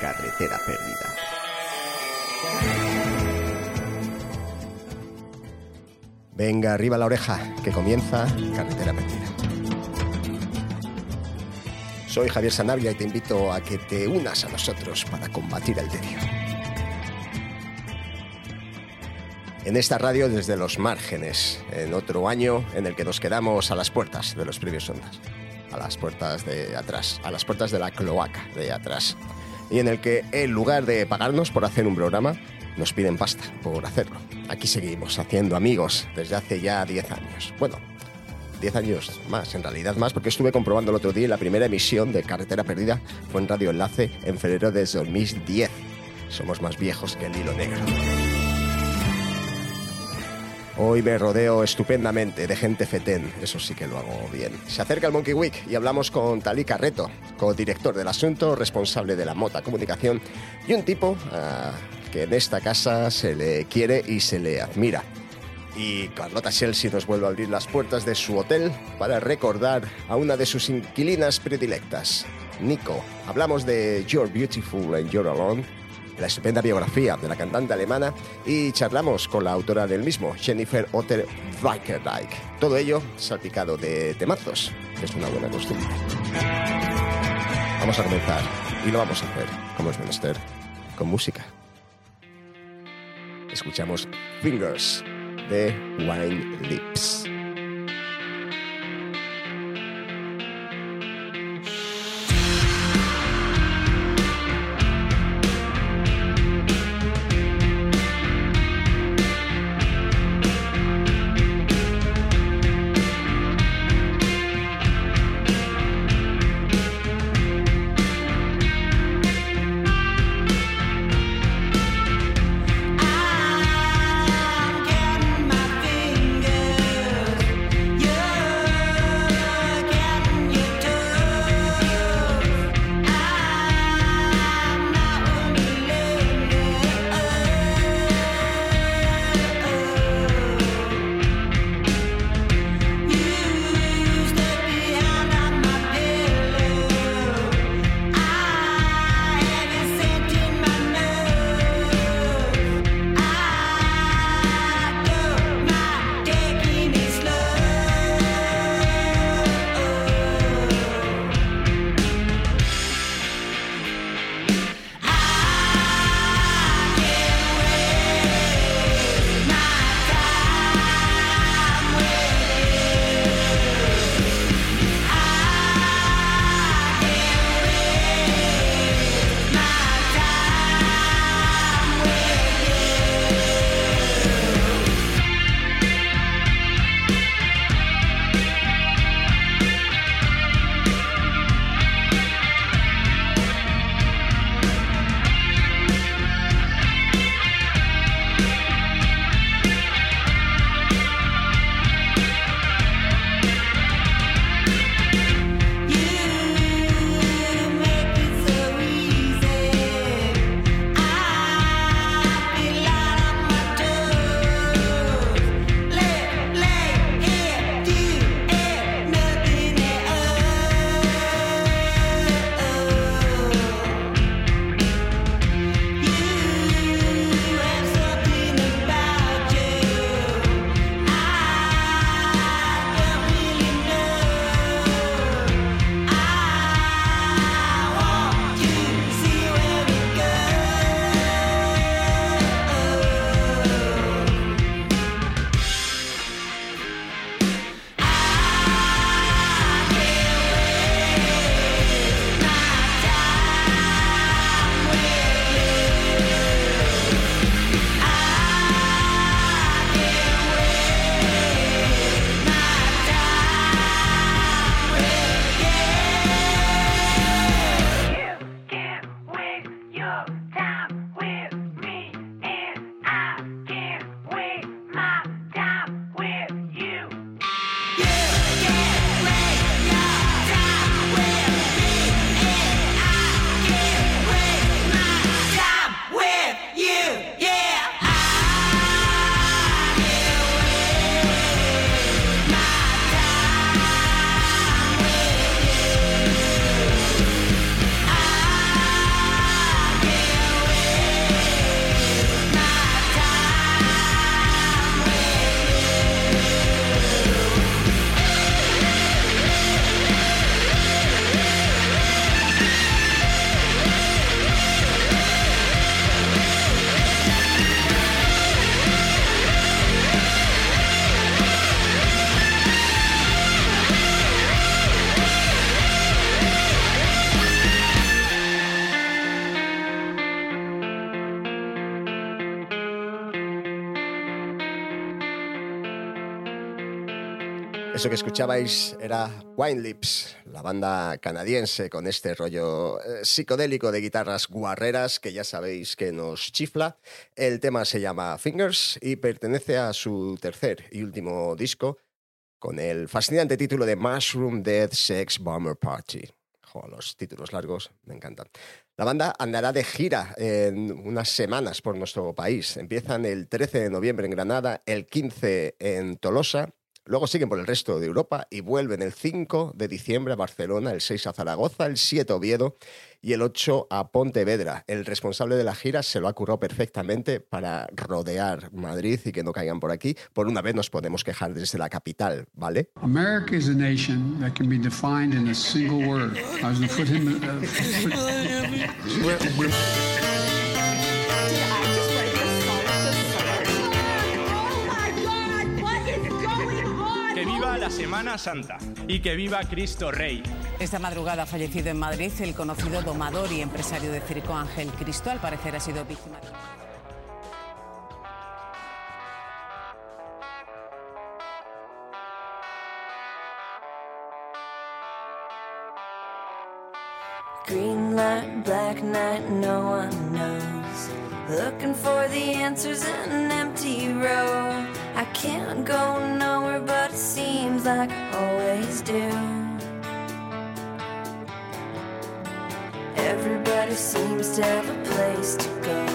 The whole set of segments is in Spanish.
Carretera perdida. Venga, arriba la oreja, que comienza Carretera Perdida. Soy Javier Sanabria y te invito a que te unas a nosotros para combatir el tedio. En esta radio desde los márgenes, en otro año en el que nos quedamos a las puertas de los previos ondas, a las puertas de atrás, a las puertas de la cloaca de atrás, y en el que en lugar de pagarnos por hacer un programa, nos piden pasta por hacerlo. Aquí seguimos haciendo amigos desde hace ya 10 años. Bueno, 10 años más, en realidad más, porque estuve comprobando el otro día la primera emisión de Carretera Perdida fue en Radio Enlace en febrero de 2010. Somos más viejos que el hilo negro. Hoy me rodeo estupendamente de gente fetén, eso sí que lo hago bien. Se acerca el Monkey Week y hablamos con Talí Carreto, co-director del asunto, responsable de la Mota Comunicación y un tipo ah, que en esta casa se le quiere y se le admira. Y Carlota Chelsea nos vuelve a abrir las puertas de su hotel para recordar a una de sus inquilinas predilectas, Nico. Hablamos de You're Beautiful and You're Alone, la estupenda biografía de la cantante alemana y charlamos con la autora del mismo, Jennifer Otter Weikerdijk. Todo ello salpicado de temazos, que es una buena costumbre. Vamos a comenzar y lo vamos a hacer, como es menester, con música. Escuchamos Fingers de Wine Lips. Que escuchabais era Wine Lips, la banda canadiense con este rollo eh, psicodélico de guitarras guarreras que ya sabéis que nos chifla. El tema se llama Fingers y pertenece a su tercer y último disco con el fascinante título de Mushroom Death Sex Bomber Party. los títulos largos me encantan. La banda andará de gira en unas semanas por nuestro país. Empiezan el 13 de noviembre en Granada, el 15 en Tolosa Luego siguen por el resto de Europa y vuelven el 5 de diciembre a Barcelona, el 6 a Zaragoza, el 7 a Oviedo y el 8 a Pontevedra. El responsable de la gira se lo ha currado perfectamente para rodear Madrid y que no caigan por aquí. Por una vez nos podemos quejar desde la capital, ¿vale? America is a nation that can be defined in a single word. I was la Semana Santa y que viva Cristo Rey. Esta madrugada ha fallecido en Madrid el conocido domador y empresario de circo Ángel Cristo. Al parecer ha sido víctima. Green light, black night, no one knows. Looking for the answers in an empty road. Can't go nowhere, but it seems like I always do. Everybody seems to have a place to go.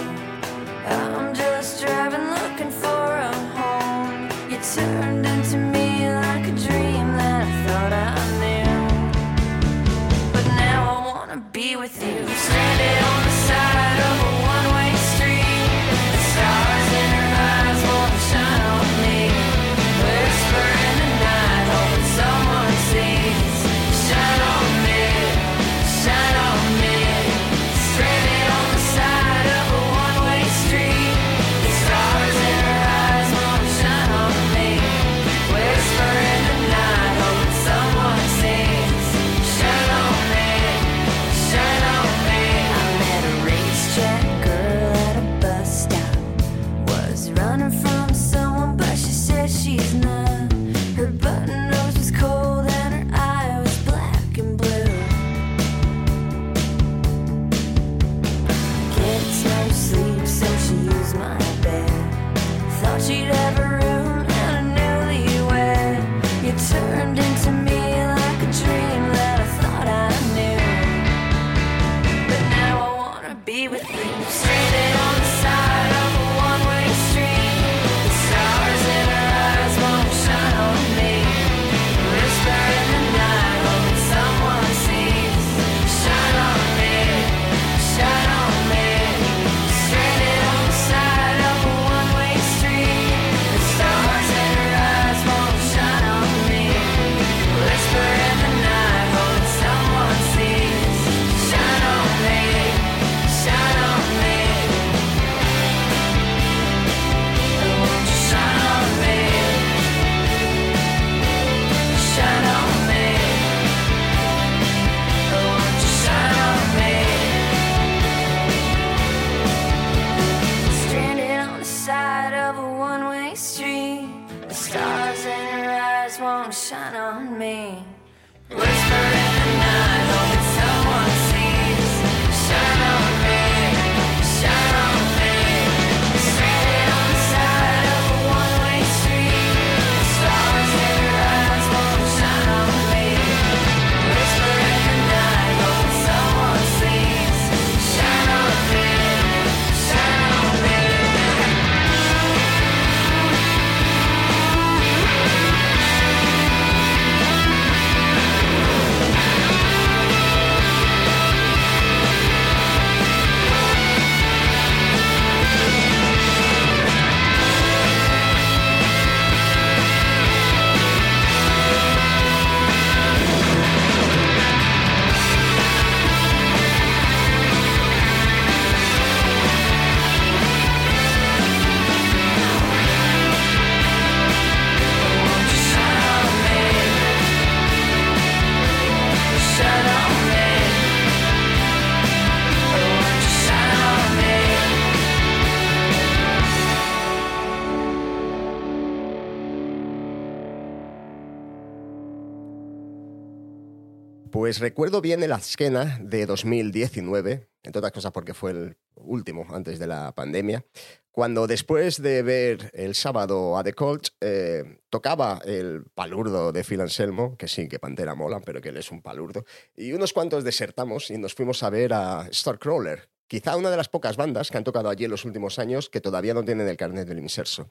Pues recuerdo bien el Askena de 2019, entre otras cosas porque fue el último antes de la pandemia, cuando después de ver el sábado a The Cult, eh, tocaba el palurdo de Phil Anselmo, que sí, que Pantera mola, pero que él es un palurdo, y unos cuantos desertamos y nos fuimos a ver a Starcrawler, quizá una de las pocas bandas que han tocado allí en los últimos años que todavía no tienen el carnet del inserso.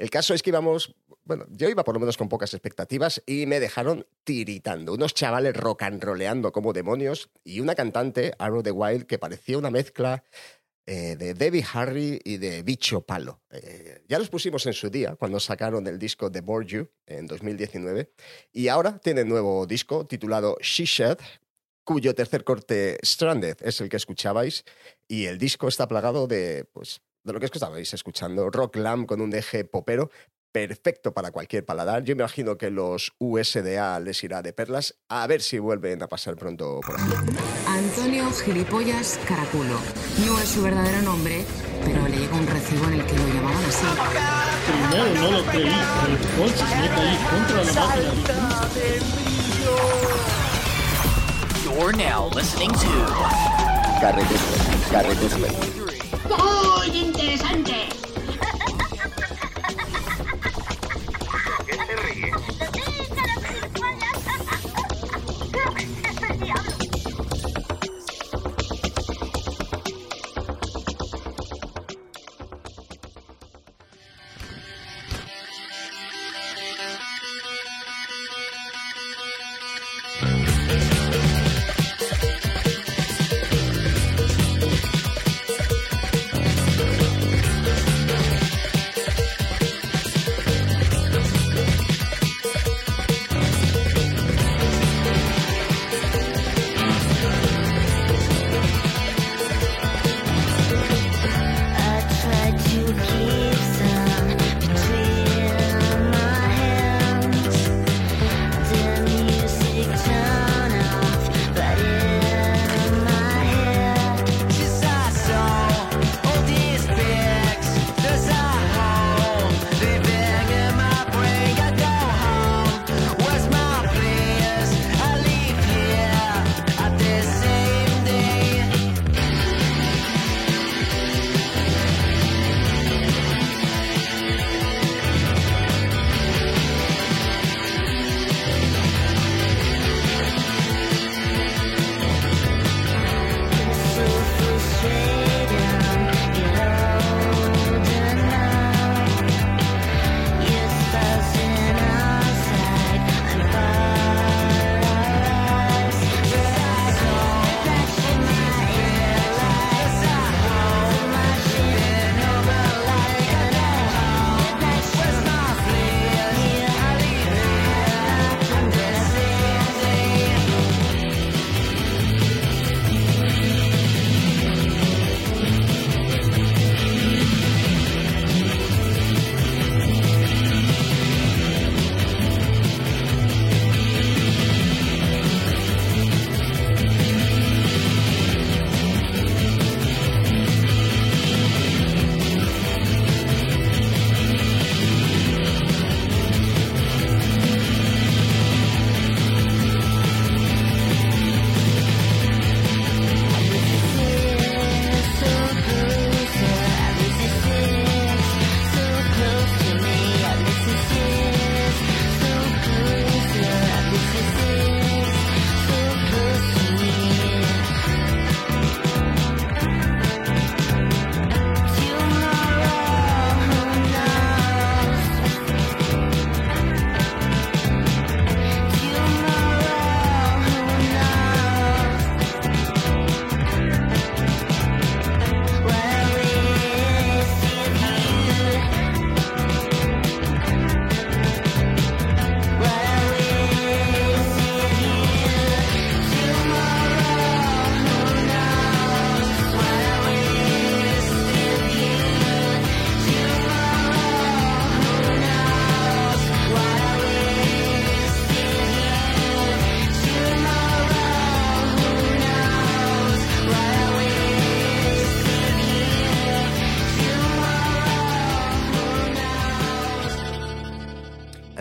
El caso es que íbamos, bueno, yo iba por lo menos con pocas expectativas y me dejaron tiritando. Unos chavales rock and roleando como demonios y una cantante, Arrow the Wild, que parecía una mezcla eh, de Debbie Harry y de Bicho Palo. Eh, ya los pusimos en su día cuando sacaron el disco The Board You en 2019 y ahora tienen nuevo disco titulado She Shed, cuyo tercer corte Stranded es el que escuchabais y el disco está plagado de pues de lo que es que estabais escuchando, rock lamb con un deje popero, perfecto para cualquier paladar. Yo me imagino que los USDA les irá de perlas. A ver si vuelven a pasar pronto por aquí. Antonio Gilipollas Caraculo. No es su verdadero nombre, pero le llegó un recibo en el que lo llamaban así. Primero no lo creí, pero entonces me caí contra la máquina de You're now listening to Carretes, carretes. ¡Muy interesante!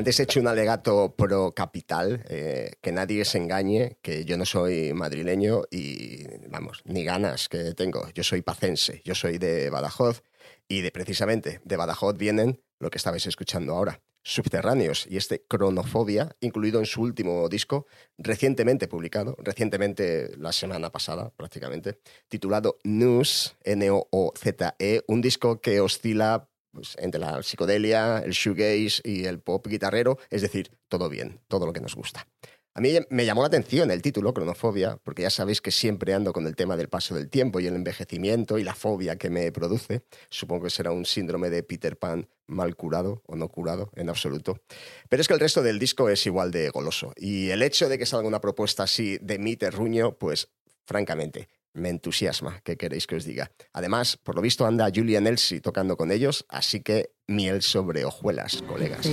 Antes he hecho un alegato pro capital, eh, que nadie se engañe, que yo no soy madrileño y, vamos, ni ganas que tengo. Yo soy pacense, yo soy de Badajoz y de precisamente de Badajoz vienen lo que estabais escuchando ahora, Subterráneos y este Cronofobia, incluido en su último disco, recientemente publicado, recientemente la semana pasada prácticamente, titulado News, N-O-O-Z-E, un disco que oscila pues, entre la psicodelia, el shoegaze y el pop guitarrero, es decir, todo bien, todo lo que nos gusta. A mí me llamó la atención el título, Cronofobia, porque ya sabéis que siempre ando con el tema del paso del tiempo y el envejecimiento y la fobia que me produce. Supongo que será un síndrome de Peter Pan mal curado o no curado en absoluto. Pero es que el resto del disco es igual de goloso. Y el hecho de que salga una propuesta así de mi terruño, pues francamente, me entusiasma, ¿qué queréis que os diga? Además, por lo visto anda Julian Elsie tocando con ellos, así que miel sobre hojuelas, colegas.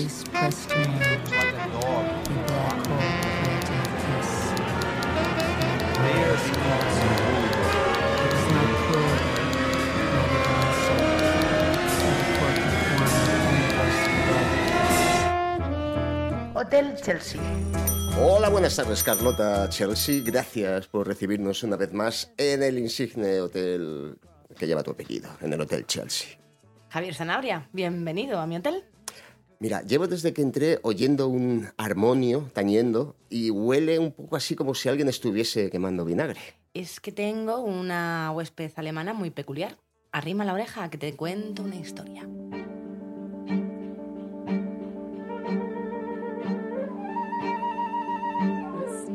Hotel Chelsea. Hola, buenas tardes, Carlota Chelsea. Gracias por recibirnos una vez más en el insigne hotel que lleva tu apellido, en el Hotel Chelsea. Javier Zanabria, bienvenido a mi hotel. Mira, llevo desde que entré oyendo un armonio tañendo y huele un poco así como si alguien estuviese quemando vinagre. Es que tengo una huésped alemana muy peculiar. Arrima la oreja que te cuento una historia.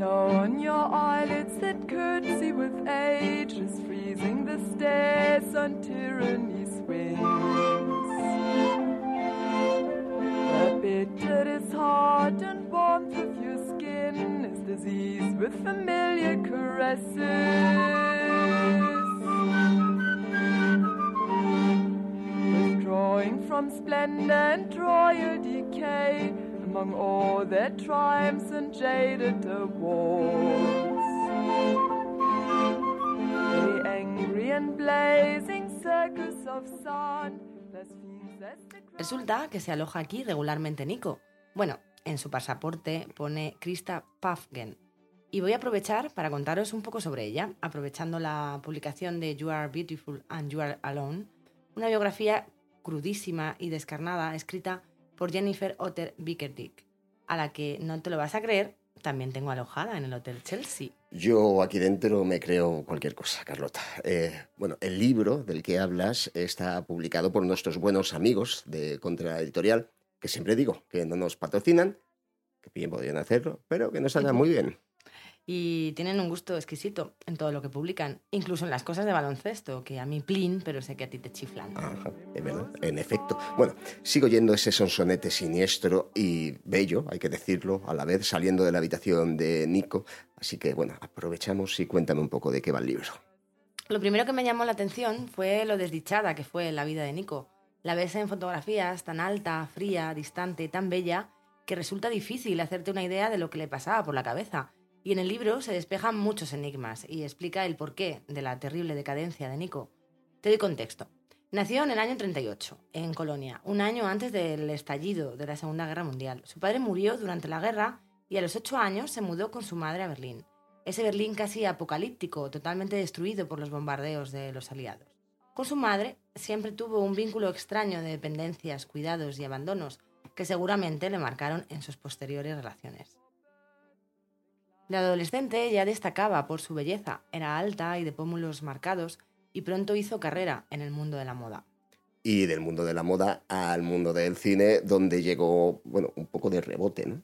Snow on your eyelids that curtsy with age is freezing the stairs on tyranny's wings. The bitter is hard and warmth of your skin is disease with familiar caresses. Withdrawing from splendor and royal decay among all their triumphs and jaded awards. The angry and blazing circus of sun Resulta que se aloja aquí regularmente Nico. Bueno, en su pasaporte pone Krista Pafgen. Y voy a aprovechar para contaros un poco sobre ella, aprovechando la publicación de You Are Beautiful and You Are Alone, una biografía crudísima y descarnada escrita por Jennifer Otter Bickerdick, a la que no te lo vas a creer, también tengo alojada en el Hotel Chelsea. Yo aquí dentro me creo cualquier cosa, Carlota. Eh, bueno, el libro del que hablas está publicado por nuestros buenos amigos de Contra Editorial, que siempre digo que no nos patrocinan, que bien podrían hacerlo, pero que nos hagan muy bien. Y tienen un gusto exquisito en todo lo que publican, incluso en las cosas de baloncesto, que a mí plin, pero sé que a ti te chiflan. Ajá, es verdad, en efecto. Bueno, sigo yendo ese sonsonete siniestro y bello, hay que decirlo, a la vez saliendo de la habitación de Nico. Así que, bueno, aprovechamos y cuéntame un poco de qué va el libro. Lo primero que me llamó la atención fue lo desdichada que fue la vida de Nico. La ves en fotografías tan alta, fría, distante, tan bella, que resulta difícil hacerte una idea de lo que le pasaba por la cabeza. Y en el libro se despejan muchos enigmas y explica el porqué de la terrible decadencia de Nico. Te doy contexto. Nació en el año 38, en Colonia, un año antes del estallido de la Segunda Guerra Mundial. Su padre murió durante la guerra y a los ocho años se mudó con su madre a Berlín. Ese Berlín casi apocalíptico, totalmente destruido por los bombardeos de los aliados. Con su madre siempre tuvo un vínculo extraño de dependencias, cuidados y abandonos que seguramente le marcaron en sus posteriores relaciones. De adolescente ya destacaba por su belleza, era alta y de pómulos marcados y pronto hizo carrera en el mundo de la moda. Y del mundo de la moda al mundo del cine, donde llegó, bueno, un poco de rebote, ¿no?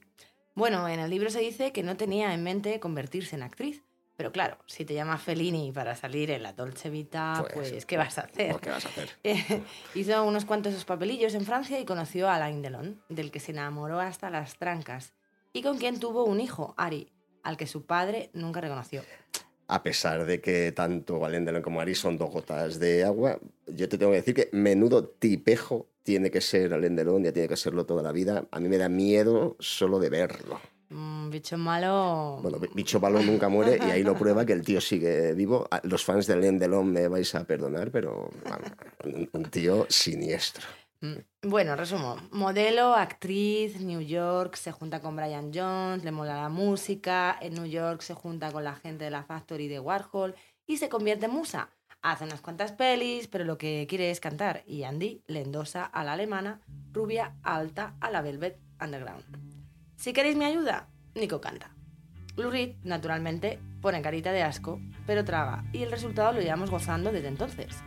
Bueno, en el libro se dice que no tenía en mente convertirse en actriz, pero claro, si te llamas Fellini para salir en la Dolce Vita, pues, Pues, ¿qué vas a hacer? ¿Qué vas a hacer? Hizo unos cuantos papelillos en Francia y conoció a Alain Delon, del que se enamoró hasta las trancas, y con quien tuvo un hijo, Ari, al que su padre nunca reconoció. A pesar de que tanto Alain Delon como Ari son dos gotas de agua, yo te tengo que decir que menudo tipejo tiene que ser Alain Delon, ya tiene que serlo toda la vida. A mí me da miedo solo de verlo. Mm, bicho malo. Bueno, bicho malo nunca muere y ahí lo prueba que el tío sigue vivo. Los fans de Alain Delon me vais a perdonar, pero vamos, un tío siniestro. Mm, Bueno, resumo. Modelo, actriz, New York, se junta con Brian Jones, le mola la música, en New York se junta con la gente de la Factory de Warhol y se convierte en musa. Hace unas cuantas pelis, pero lo que quiere es cantar y Andy le endosa a la alemana, rubia, alta, a la Velvet Underground. Si queréis mi ayuda, Nico canta. Lou Reed, naturalmente, pone carita de asco, pero traga, y el resultado lo llevamos gozando desde entonces.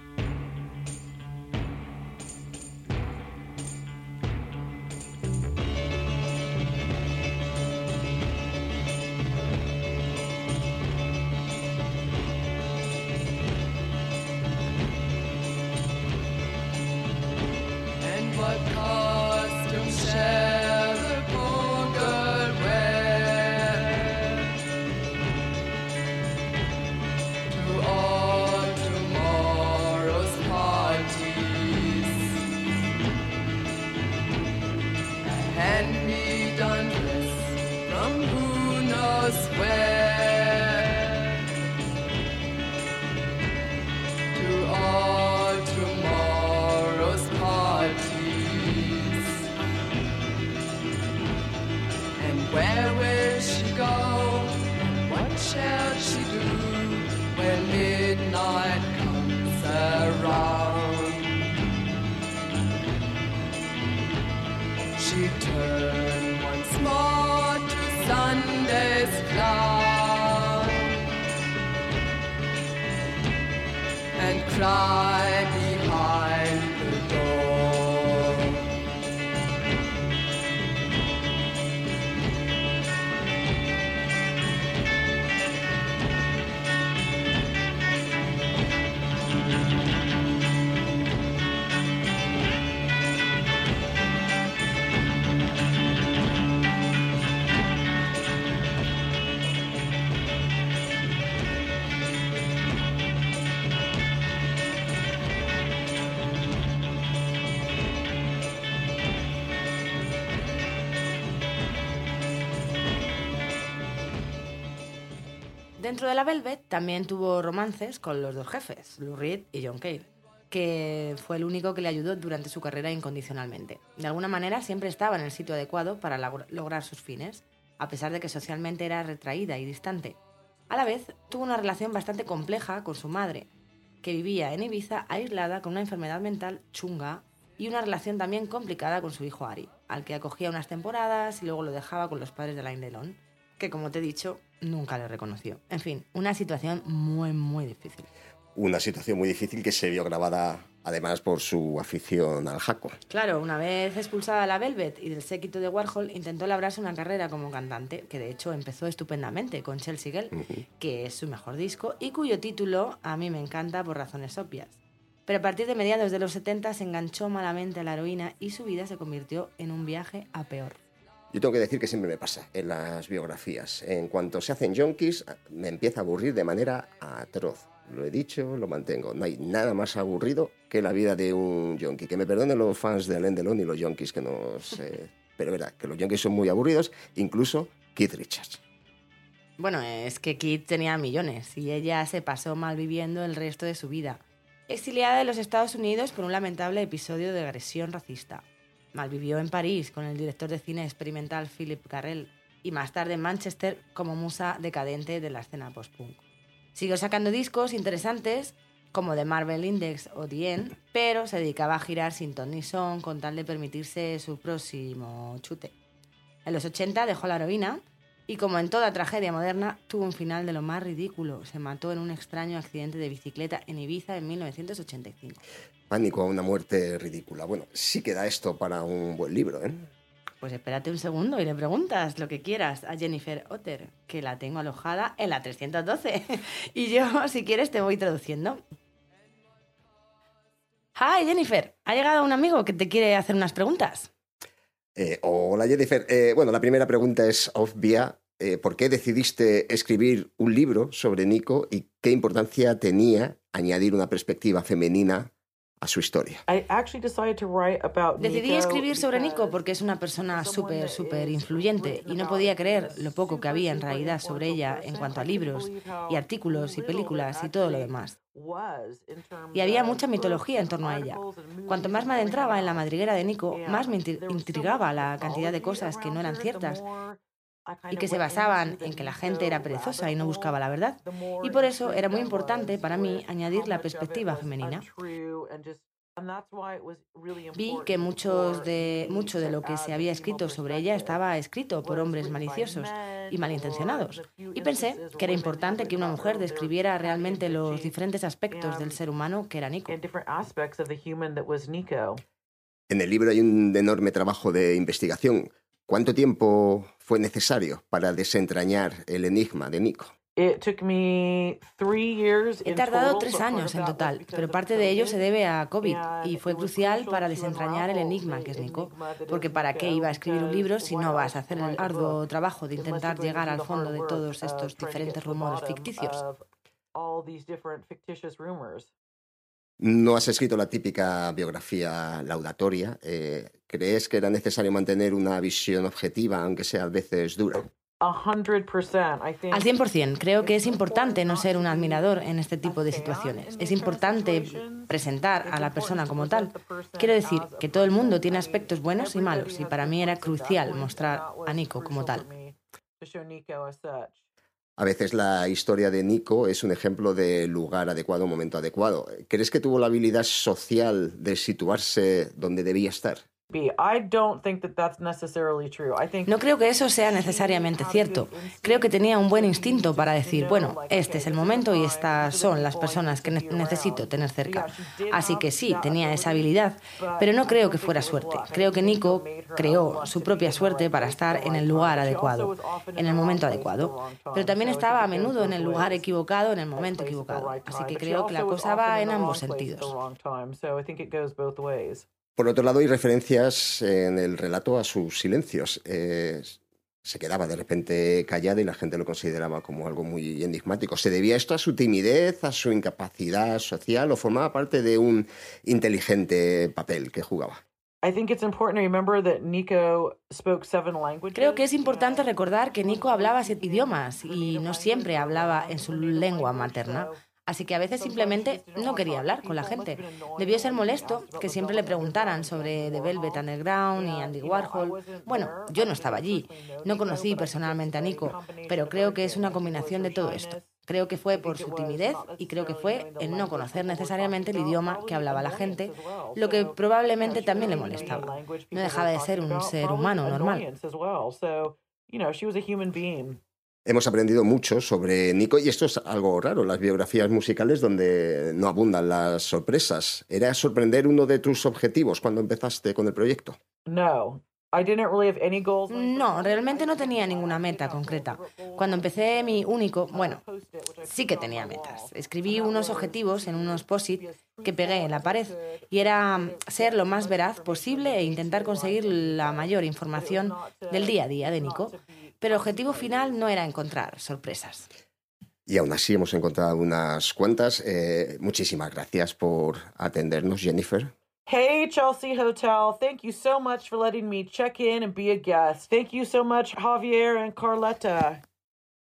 Dentro de la Velvet también tuvo romances con los dos jefes, Lou Reed y John Cale, que fue el único que le ayudó durante su carrera incondicionalmente. De alguna manera siempre estaba en el sitio adecuado para logr- lograr sus fines, a pesar de que socialmente era retraída y distante. A la vez, tuvo una relación bastante compleja con su madre, que vivía en Ibiza aislada con una enfermedad mental chunga y una relación también complicada con su hijo Ari, al que acogía unas temporadas y luego lo dejaba con los padres de Alain Delon, que como te he dicho, nunca le reconoció. En fin, una situación muy, muy difícil. Una situación muy difícil que se vio grabada además por su afición al jaco. Claro, una vez expulsada de la Velvet y del séquito de Warhol, intentó labrarse una carrera como cantante, que de hecho empezó estupendamente con Chelsea Girl, que es su mejor disco y cuyo título a mí me encanta por razones obvias. Pero a partir de mediados de los 70 se enganchó malamente a la heroína y su vida se convirtió en un viaje a peor. Yo tengo que decir que siempre me pasa en las biografías. En cuanto se hacen yonkis, me empieza a aburrir de manera atroz. Lo he dicho, lo mantengo. No hay nada más aburrido que la vida de un yonki. Que me perdonen los fans de Alain Delon y los yonkis que nos... eh, pero verdad, que los yonkis son muy aburridos, incluso Keith Richards. Bueno, es que Kit tenía millones y ella se pasó mal viviendo el resto de su vida. Exiliada de los Estados Unidos por un lamentable episodio de agresión racista. Malvivió en París con el director de cine experimental Philip Carrell y más tarde en Manchester como musa decadente de la escena post-punk. Siguió sacando discos interesantes como The Marvel Index o The End, pero se dedicaba a girar sin ton ni son con tal de permitirse su próximo chute. En los 80 dejó la heroína y como en toda tragedia moderna, tuvo un final de lo más ridículo. Se mató en un extraño accidente de bicicleta en Ibiza en 1985. Pánico a una muerte ridícula. Bueno, sí queda esto para un buen libro, ¿eh? Pues espérate un segundo y le preguntas lo que quieras a Jennifer Otter, que la tengo alojada en la 312. y yo, si quieres, te voy traduciendo. Hi, Jennifer. Ha llegado un amigo que te quiere hacer unas preguntas. Eh, hola Jennifer. Eh, bueno, la primera pregunta es obvia. Eh, ¿Por qué decidiste escribir un libro sobre Nico y qué importancia tenía añadir una perspectiva femenina a su historia. Decidí escribir sobre Nico porque es una persona súper, súper influyente y no podía creer lo poco que había en realidad sobre ella en cuanto a libros y artículos y películas y todo lo demás. Y había mucha mitología en torno a ella. Cuanto más me adentraba en la madriguera de Nico, más me intrigaba la cantidad de cosas que no eran ciertas y que se basaban en que la gente era perezosa y no buscaba la verdad. Y por eso era muy importante para mí añadir la perspectiva femenina. Vi que muchos de, mucho de lo que se había escrito sobre ella estaba escrito por hombres maliciosos y malintencionados. Y pensé que era importante que una mujer describiera realmente los diferentes aspectos del ser humano que era Nico. En el libro hay un enorme trabajo de investigación. ¿Cuánto tiempo fue necesario para desentrañar el enigma de Nico? He tardado tres años en total, pero parte de ello se debe a COVID y fue crucial para desentrañar el enigma que es Nico, porque ¿para qué iba a escribir un libro si no vas a hacer el arduo trabajo de intentar llegar al fondo de todos estos diferentes rumores ficticios? No has escrito la típica biografía laudatoria. Eh, ¿Crees que era necesario mantener una visión objetiva, aunque sea a veces dura? Al 100%. Creo que es importante no ser un admirador en este tipo de situaciones. Es importante presentar a la persona como tal. Quiero decir que todo el mundo tiene aspectos buenos y malos y para mí era crucial mostrar a Nico como tal. A veces la historia de Nico es un ejemplo de lugar adecuado, momento adecuado. ¿Crees que tuvo la habilidad social de situarse donde debía estar? No creo que eso sea necesariamente cierto. Creo que tenía un buen instinto para decir, bueno, este es el momento y estas son las personas que necesito tener cerca. Así que sí, tenía esa habilidad, pero no creo que fuera suerte. Creo que Nico creó su propia suerte para estar en el lugar adecuado, en el momento adecuado. Pero también estaba a menudo en el lugar equivocado, en el momento equivocado. Así que creo que la cosa va en ambos sentidos. Por otro lado, hay referencias en el relato a sus silencios. Eh, se quedaba de repente callada y la gente lo consideraba como algo muy enigmático. ¿Se debía esto a su timidez, a su incapacidad social o formaba parte de un inteligente papel que jugaba? Creo que es importante recordar que Nico hablaba siete idiomas y no siempre hablaba en su lengua materna. Así que a veces simplemente no quería hablar con la gente. Debió ser molesto que siempre le preguntaran sobre The Velvet Underground y Andy Warhol. Bueno, yo no estaba allí, no conocí personalmente a Nico, pero creo que es una combinación de todo esto. Creo que fue por su timidez y creo que fue el no conocer necesariamente el idioma que hablaba la gente, lo que probablemente también le molestaba. No dejaba de ser un ser humano normal. Hemos aprendido mucho sobre Nico y esto es algo raro, las biografías musicales donde no abundan las sorpresas. ¿Era sorprender uno de tus objetivos cuando empezaste con el proyecto? No. No, realmente no tenía ninguna meta concreta. Cuando empecé mi único, bueno, sí que tenía metas. Escribí unos objetivos en unos posit que pegué en la pared y era ser lo más veraz posible e intentar conseguir la mayor información del día a día de Nico pero el objetivo final no era encontrar sorpresas. Y aún así hemos encontrado unas cuantas. Eh, muchísimas gracias por atendernos, Jennifer. Hey, Chelsea Hotel. Thank you so much for letting me check in and be a guest. Thank you so much, Javier and Carletta.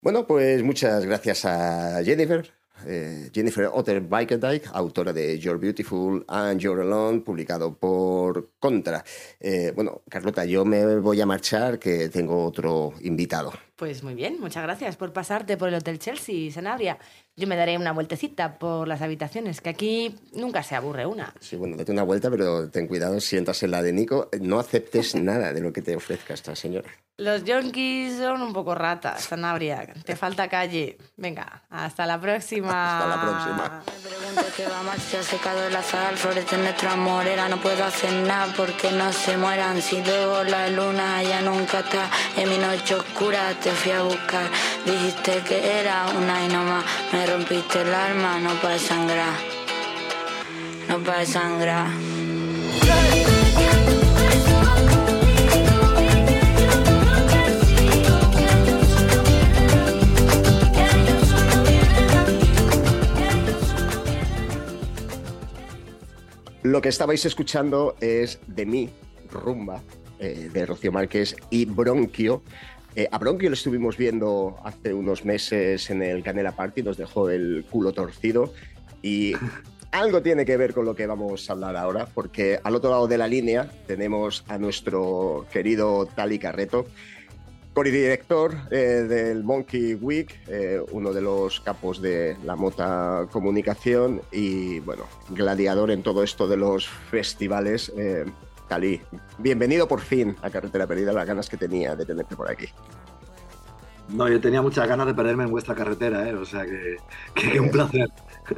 Bueno, pues muchas gracias a Jennifer eh, Jennifer Otter Bikerdike, autora de You're Beautiful and You're Alone, publicado por Contra. Eh, bueno, Carlota, yo me voy a marchar, que tengo otro invitado. Pues muy bien, muchas gracias por pasarte por el Hotel Chelsea, Sanabria. Yo me daré una vueltecita por las habitaciones, que aquí nunca se aburre una. Sí, bueno, date una vuelta, pero ten cuidado, sientas en la de Nico, no aceptes nada de lo que te ofrezca esta señora. Los yonkis son un poco ratas, Sanabria. Te falta calle. Venga, hasta la próxima. Hasta la próxima. Me pregunto qué va más, se ha secado el azar, florece nuestra amorera, no puedo hacer nada porque no se mueran. Si luego la luna ya nunca está en mi noche oscura, te fui a buscar. Dijiste que era una y no más, me rompiste el alma, no para sangrar, no para sangrar. Lo que estabais escuchando es de mí, Rumba, eh, de Rocío Márquez y Bronquio. Eh, a Bronquio lo estuvimos viendo hace unos meses en el Canela Party, nos dejó el culo torcido y algo tiene que ver con lo que vamos a hablar ahora, porque al otro lado de la línea tenemos a nuestro querido Tali Carreto, codirector eh, del Monkey Week, eh, uno de los capos de la Mota Comunicación y, bueno, gladiador en todo esto de los festivales. Eh, Tali, bienvenido por fin a Carretera Perdida, las ganas que tenía de tenerte por aquí. No, yo tenía muchas ganas de perderme en vuestra carretera, ¿eh? o sea que, un placer.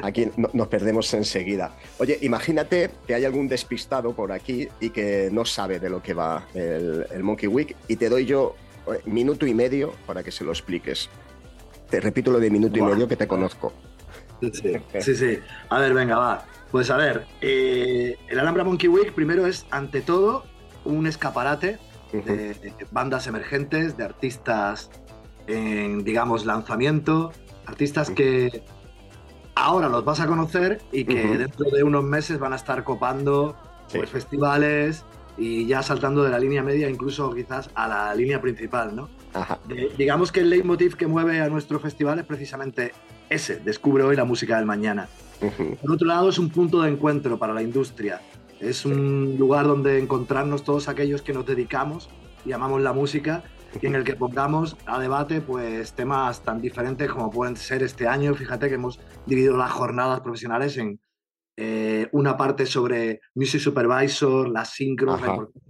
Aquí no, nos perdemos enseguida. Oye, imagínate que hay algún despistado por aquí y que no sabe de lo que va el, el Monkey Week y te doy yo eh, minuto y medio para que se lo expliques. Te repito lo de minuto y medio que te conozco. Sí, sí, sí. A ver, venga, va. Pues a ver, eh, el Alhambra Monkey Week primero es, ante todo, un escaparate uh -huh. de, de, bandas emergentes, de artistas en, digamos, lanzamiento, artistas uh -huh. que ahora los vas a conocer y que uh -huh. dentro de unos meses van a estar copando sí. pues, festivales y ya saltando de la línea media incluso quizás a la línea principal, ¿no? De, digamos que el leitmotiv que mueve a nuestro festival es precisamente ese, descubre hoy la música del mañana. Uh -huh. Por otro lado, es un punto de encuentro para la industria. Es un sí. lugar donde encontrarnos todos aquellos que nos dedicamos y amamos la música y en el que pongamos a debate pues temas tan diferentes como pueden ser este año. Fíjate que hemos dividido las jornadas profesionales en eh, una parte sobre Music Supervisor, las sincros,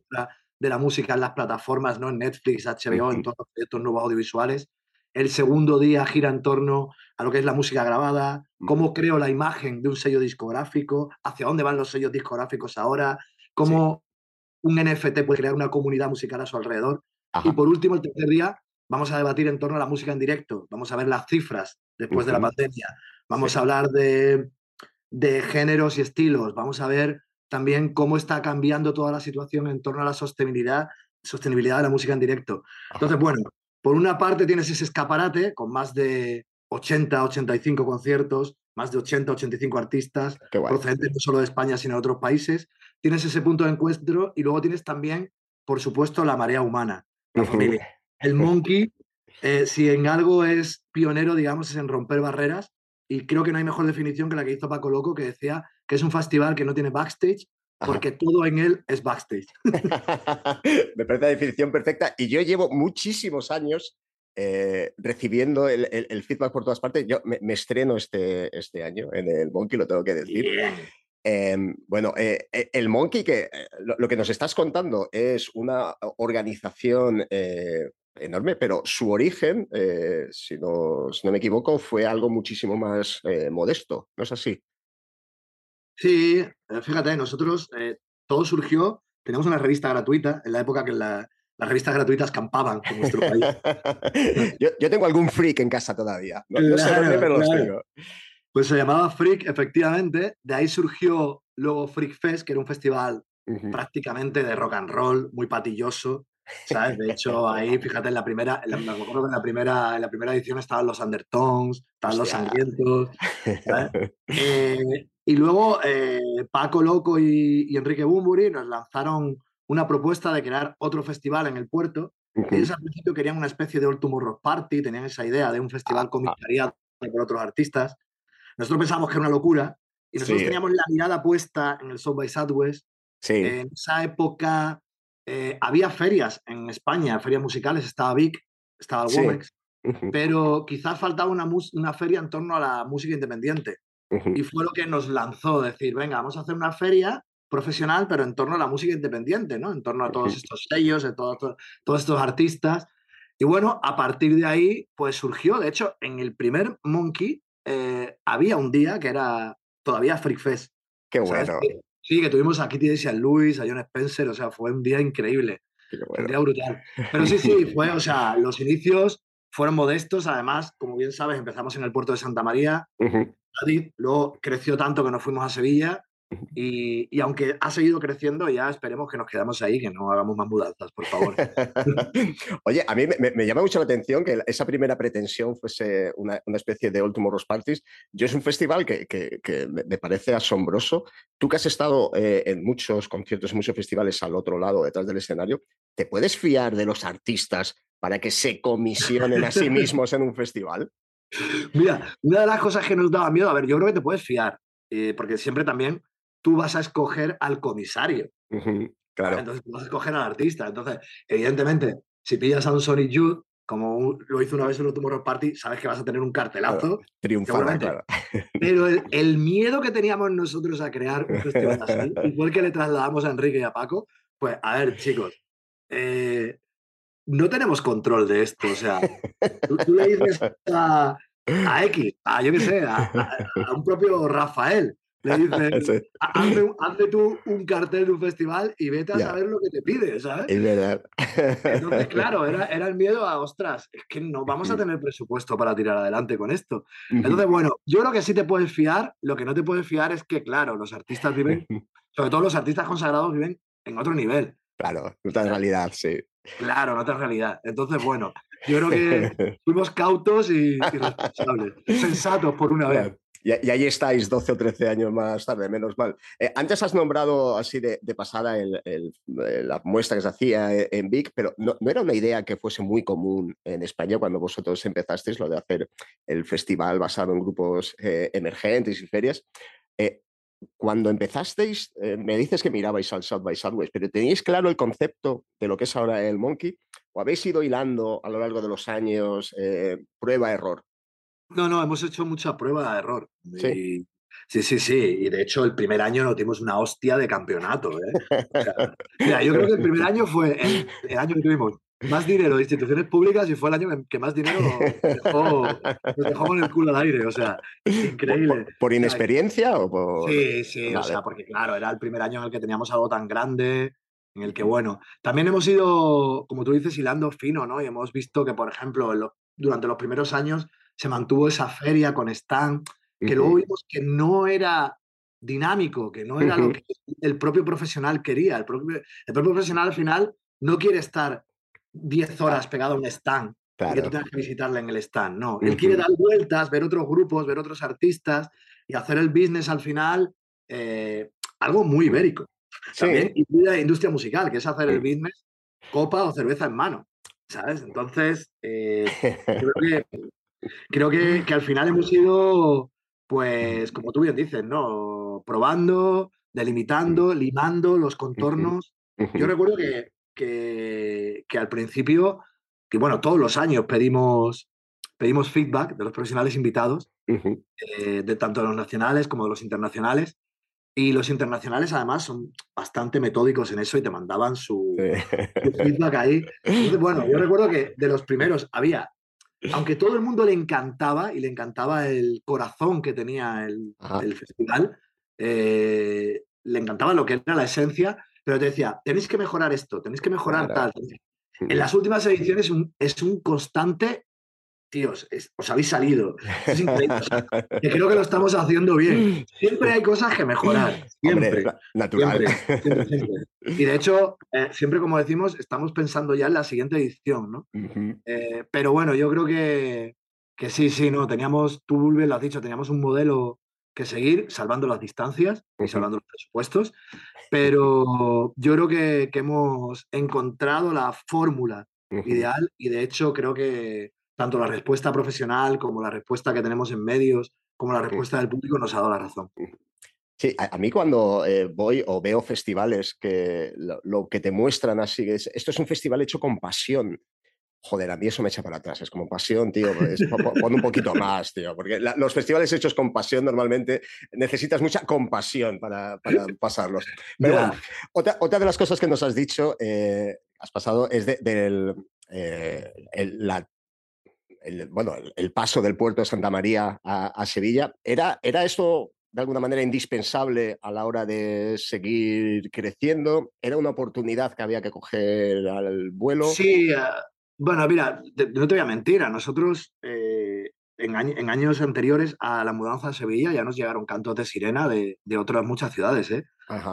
la de la música en las plataformas, ¿no? en Netflix, HBO, uh -huh. en todos proyectos nuevos audiovisuales. El segundo día gira en torno a lo que es la música grabada, cómo creo la imagen de un sello discográfico, hacia dónde van los sellos discográficos ahora, cómo sí. un NFT puede crear una comunidad musical a su alrededor. Ajá. Y por último, el tercer día, vamos a debatir en torno a la música en directo. Vamos a ver las cifras después uh -huh. de la pandemia. Vamos sí. a hablar de de géneros y estilos. Vamos a ver también cómo está cambiando toda la situación en torno a la sostenibilidad, sostenibilidad de la música en directo. Entonces, bueno, por una parte tienes ese escaparate con más de 80, 85 conciertos, más de 80, 85 artistas procedentes no solo de España, sino de otros países. Tienes ese punto de encuentro y luego tienes también, por supuesto, la marea humana, la familia. El Monkey, eh, si en algo es pionero, digamos, es en romper barreras y creo que no hay mejor definición que la que hizo Paco Loco, que decía que es un festival que no tiene backstage, porque Ajá. todo en él es backstage. Me parece la definición perfecta. Y yo llevo muchísimos años eh, recibiendo el, el, el, feedback por todas partes. Yo me, me, estreno este, este año en el Monkey, lo tengo que decir. Yeah. Eh, bueno, eh, el Monkey, que eh, lo, lo, que nos estás contando es una organización eh, enorme, pero su origen, eh, si, no, si, no, me equivoco, fue algo muchísimo más eh, modesto, ¿no es así? Sí, eh, fíjate, nosotros todo surgió, tenemos una revista gratuita en la época que la, las revistas gratuitas campaban en nuestro país. yo, yo, tengo algún freak en casa todavía, no, no claro, sé dónde, pero claro. los tengo. Pues se llamaba Freak, efectivamente, de ahí surgió luego Freak Fest, que era un festival uh -huh. prácticamente de rock and roll, muy patilloso, ¿sabes? De hecho, ahí, fíjate, en la primera, en la, me acuerdo que en la primera, en la primera edición estaban los Undertones, estaban Hostia. los Sangrientos, eh, y luego eh, Paco Loco y, y, Enrique Bumburi nos lanzaron una propuesta de crear otro festival en el puerto. Uh -huh. Ellos al principio querían una especie de All Tomorrow Party, tenían esa idea de un festival comisariado por otros artistas. Nosotros pensamos que era una locura y nosotros sí. teníamos la mirada puesta en el South by Southwest. Sí. En esa época eh, había ferias en España, ferias musicales, estaba Vic, estaba el Womex, pero quizás faltaba una, una, feria en torno a la música independiente. Uh -huh. Y fue lo que nos lanzó, decir, venga, vamos a hacer una feria profesional, pero en torno a la música independiente, ¿no? En torno a todos estos sellos, de todos, todos estos artistas. Y bueno, a partir de ahí, pues surgió, de hecho, en el primer Monkey eh, había un día que era todavía Freak Fest. Qué bueno. Sí, que tuvimos a Kitty Daisy, a Luis, a John Spencer, o sea, fue un día increíble. Bueno. Un día brutal. Pero sí, sí, fue, o sea, los inicios fueron modestos, además, como bien sabes, empezamos en el puerto de Santa María, uh -huh. luego creció tanto que nos fuimos a Sevilla, Y, y aunque ha seguido creciendo, ya esperemos que nos quedamos ahí, que no hagamos más mudanzas, por favor. Oye, a mí me, me llama mucho la atención que esa primera pretensión fuese una, una especie de Ultimo Rose Parties. Yo es un festival que, que, me parece asombroso. Tú que has estado eh, en muchos conciertos, en muchos festivales al otro lado, detrás del escenario, ¿te puedes fiar de los artistas para que se comisionen a sí mismos en un festival? Mira, una de las cosas que nos daba miedo, a ver, yo creo que te puedes fiar, eh, porque siempre también tú vas a escoger al comisario. Ujú, claro. Entonces tú vas a escoger al artista. Entonces, evidentemente, si pillas a un Sonic Youth, como un- lo hizo una vez en último Rock Party, sabes que vas a tener un cartelazo. Claro. Pero el, el miedo que teníamos nosotros a crear un festival así, igual que le trasladamos a Enrique y a Paco, pues a ver, chicos, eh, no tenemos control de esto. O sea, tú, tú le dices a, a X, a yo qué sé, a, a- a un propio Rafael, le dices, Sí. "Ha- hazme, tú un cartel de un festival y vete a saber lo que te pide, ¿sabes? Es verdad. Entonces, claro, era, era el miedo a, ostras, es que no vamos a tener presupuesto para tirar adelante con esto. Entonces, bueno, yo creo que sí te puedes fiar, lo que no te puedes fiar es que, claro, los artistas viven, sobre todo los artistas consagrados viven en otro nivel. Claro, otra realidad, sí. Claro, en otra realidad. Entonces, bueno, yo creo que fuimos cautos y, y responsables, sensatos por una vez. Y, y ahí estáis 12 o 13 años más tarde, menos mal. Eh, antes has nombrado así de, pasada eh, la muestra que se hacía e- en Vic, pero no, era una idea que fuese muy común en España cuando vosotros empezasteis lo de hacer el festival basado en grupos eh, emergentes y ferias. Eh, cuando empezasteis, eh, me dices que mirabais al South by Southwest, pero ¿teníais claro el concepto de lo que es ahora el Monkey? ¿O habéis ido hilando a lo largo de los años eh, prueba-error? No, no, hemos hecho mucha prueba de error. Sí. Y- sí, sí, sí. Y de hecho, el primer año nos dimos una hostia de campeonato. ¿eh? O sea, mira, yo creo que el primer año fue el, el año que tuvimos más dinero de instituciones públicas y fue el año que- más dinero dejó, nos dejó con el culo al aire. O sea, increíble. ¿Por, por inexperiencia o por.? Sí, sí, o sea, porque claro, era el primer año en el que teníamos algo tan grande, en el que, bueno, también hemos ido, como tú dices, hilando fino, ¿no? Y hemos visto que, por ejemplo, lo- durante los primeros años se mantuvo esa feria con stand, que luego Ujú. vimos que no era dinámico, que no era lo Ujú. que el propio profesional quería. El propio, el propio profesional al final no quiere estar 10 horas pegado a un stand y que tú Claro. tengas que visitarle en el stand. No, él quiere dar vueltas, ver otros grupos, ver otros artistas y hacer el business al final eh, algo muy ibérico. También Sí. incluye la industria musical, que es hacer el business copa o cerveza en mano, ¿sabes? Entonces, eh, creo que, creo que, que al final hemos ido, pues, como tú bien dices, ¿no? Probando, delimitando, limando los contornos. Yo recuerdo que, que, que al principio, que bueno, todos los años pedimos, pedimos feedback de los profesionales invitados, eh, de tanto de los nacionales como de los internacionales. Y los internacionales además son bastante metódicos en eso y te mandaban su, su feedback ahí. Entonces, bueno, yo recuerdo que de los primeros había, aunque todo el mundo le encantaba y le encantaba el corazón que tenía el, el festival, eh, le encantaba lo que era la esencia, pero te decía, tenéis que mejorar esto, tenéis que mejorar Claro. tal. En las últimas ediciones un- es un constante, tíos, es- os habéis salido. Es increíble. o sea, que creo que lo estamos haciendo bien. Siempre hay cosas que mejorar. Siempre. Hombre, natural. Siempre, siempre, siempre. Y de hecho, eh, siempre como decimos, estamos pensando ya en la siguiente edición, ¿no? Eh, pero bueno, yo creo que, que sí, sí, no, teníamos, tú bien lo has dicho, teníamos un modelo que seguir, salvando las distancias y salvando los presupuestos, pero yo creo que, que hemos encontrado la fórmula ideal y de hecho creo que tanto la respuesta profesional como la respuesta que tenemos en medios, como la respuesta del público nos ha dado la razón. Sí, a, a mí cuando eh, voy o veo festivales que lo, lo que te muestran así es, esto es un festival hecho con pasión. Joder, a mí eso me echa para atrás, es como pasión, tío, pues, po- po- pon un poquito más, tío, porque la- los festivales hechos con pasión normalmente necesitas mucha compasión para, para pasarlos. Pero bueno, otra, otra de las cosas que nos has dicho, eh, has pasado, es de- del eh, el- la- el, bueno, el, paso del puerto de Santa María a, a Sevilla. ¿Era, ¿Era esto de alguna manera indispensable a la hora de seguir creciendo? ¿Era una oportunidad que había que coger al vuelo? Sí, ah, bueno, mira, te- no te voy a mentir, a nosotros eh, en, año- en años anteriores a la mudanza a Sevilla ya nos llegaron cantos de sirena de, de otras muchas ciudades, ¿eh?